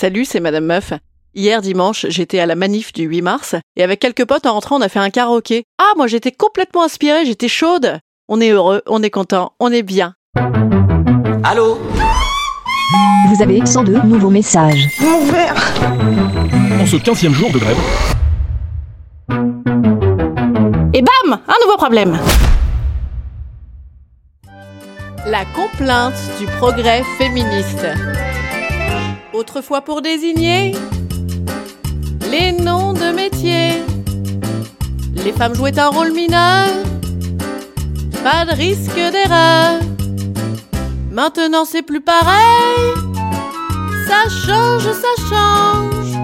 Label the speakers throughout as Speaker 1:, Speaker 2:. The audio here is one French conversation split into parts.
Speaker 1: Salut, c'est Madame Meuf. Hier dimanche, j'étais à la manif du 8 mars et avec quelques potes en rentrant, on a fait un karaoké. Ah, moi j'étais complètement inspirée, j'étais chaude. On est heureux, on est content, on est bien.
Speaker 2: Allô
Speaker 3: Vous avez 102 nouveaux messages.
Speaker 4: En ce 15e jour de grève,
Speaker 1: Et bam Un nouveau problème La complainte du progrès féministe. Autrefois pour désigner les noms de métiers, les femmes jouaient un rôle mineur, pas de risque d'erreur. Maintenant c'est plus pareil, ça change, ça change.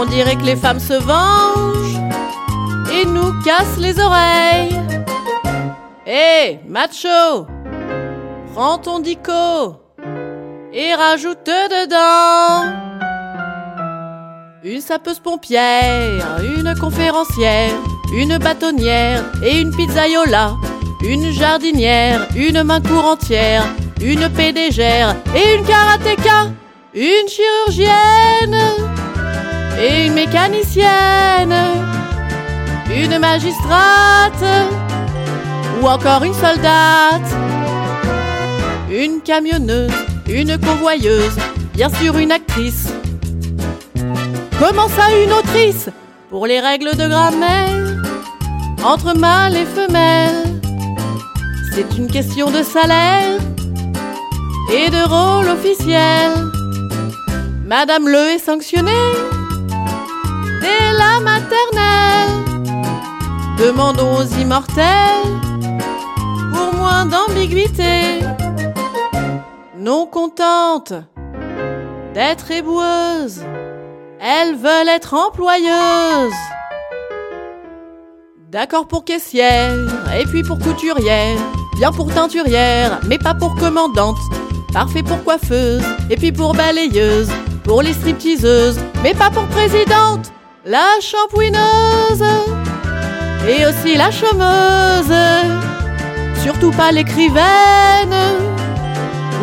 Speaker 1: On dirait que les femmes se vengent et nous casse les oreilles. Hé, macho, prends ton dico et rajoute dedans une sapeuse pompière, une conférencière, une bâtonnière et une pizzaiola, une jardinière, une main courentière, une pédégère et une karatéka, une chirurgienne et une mécanicienne une magistrate ou encore une soldate, une camionneuse, une convoyeuse, bien sûr une actrice. Comment ça une autrice Pour les règles de grammaire, entre mâle et femelle, c'est une question de salaire et de rôle officiel. Madame Le est sanctionnée dès la maternelle. Demandons aux immortels pour moins d'ambiguïté. Non contentes d'être éboueuses, elles veulent être employeuses. D'accord pour caissière, et puis pour couturière, bien pour teinturière, mais pas pour commandante. Parfait pour coiffeuse, et puis pour balayeuse, pour les stripteaseuses, mais pas pour présidente. La shampouineuse et aussi la chômeuse, surtout pas l'écrivaine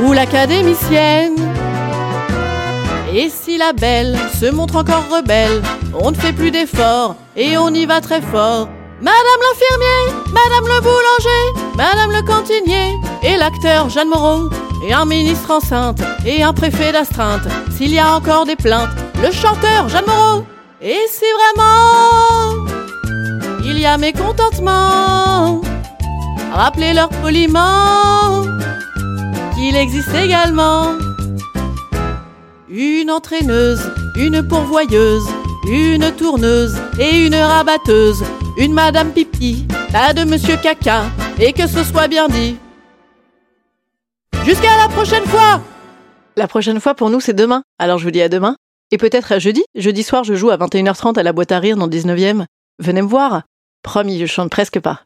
Speaker 1: ou l'académicienne. Et si la belle se montre encore rebelle, on ne fait plus d'efforts et on y va très fort. Madame l'infirmier, Madame le boulanger, Madame le cantinier et l'acteur Jeanne Moreau et un ministre enceinte et un préfet d'astreinte. S'il y a encore des plaintes, le chanteur Jeanne Moreau. Et si vraiment il y a mécontentement. Rappelez-leur poliment qu'il existe également une entraîneuse, une pourvoyeuse, une tourneuse et une rabatteuse, une madame pipi, pas de monsieur caca, et que ce soit bien dit. Jusqu'à la prochaine fois La prochaine fois pour nous c'est demain, alors je vous dis à demain. Et peut-être à jeudi. Jeudi soir je joue à 21h30 à la boîte à rire dans le 19e. Venez me voir. Promis, je chante presque pas.